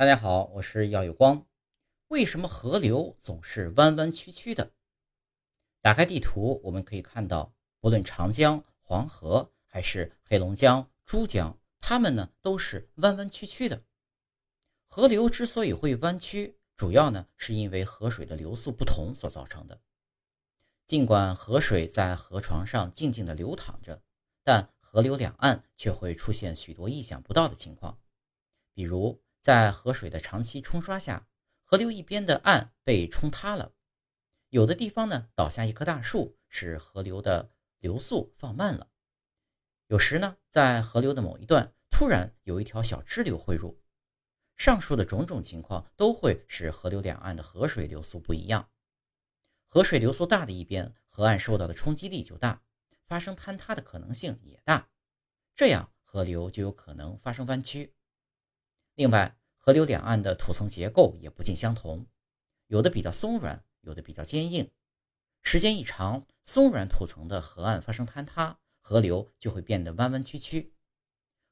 大家好，我是耀有光。为什么河流总是弯弯曲曲的？打开地图，我们可以看到，不论长江、黄河还是黑龙江、珠江，它们呢都是弯弯曲曲的。河流之所以会弯曲，主要呢是因为河水的流速不同所造成的。尽管河水在河床上静静地流淌着，但河流两岸却会出现许多意想不到的情况，比如。在河水的长期冲刷下，河流一边的岸被冲塌了；有的地方呢倒下一棵大树，使河流的流速放慢了。有时呢，在河流的某一段突然有一条小支流汇入。上述的种种情况都会使河流两岸的河水流速不一样。河水流速大的一边，河岸受到的冲击力就大，发生坍塌的可能性也大，这样河流就有可能发生弯曲。另外，河流两岸的土层结构也不尽相同，有的比较松软，有的比较坚硬。时间一长，松软土层的河岸发生坍塌，河流就会变得弯弯曲曲。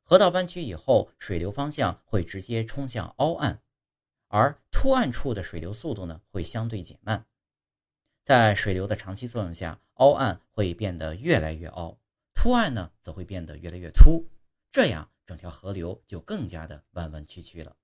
河道弯曲以后，水流方向会直接冲向凹岸，而凸岸处的水流速度呢会相对减慢。在水流的长期作用下，凹岸会变得越来越凹，凸岸呢则会变得越来越凸，这样。整条河流就更加的弯弯曲曲了。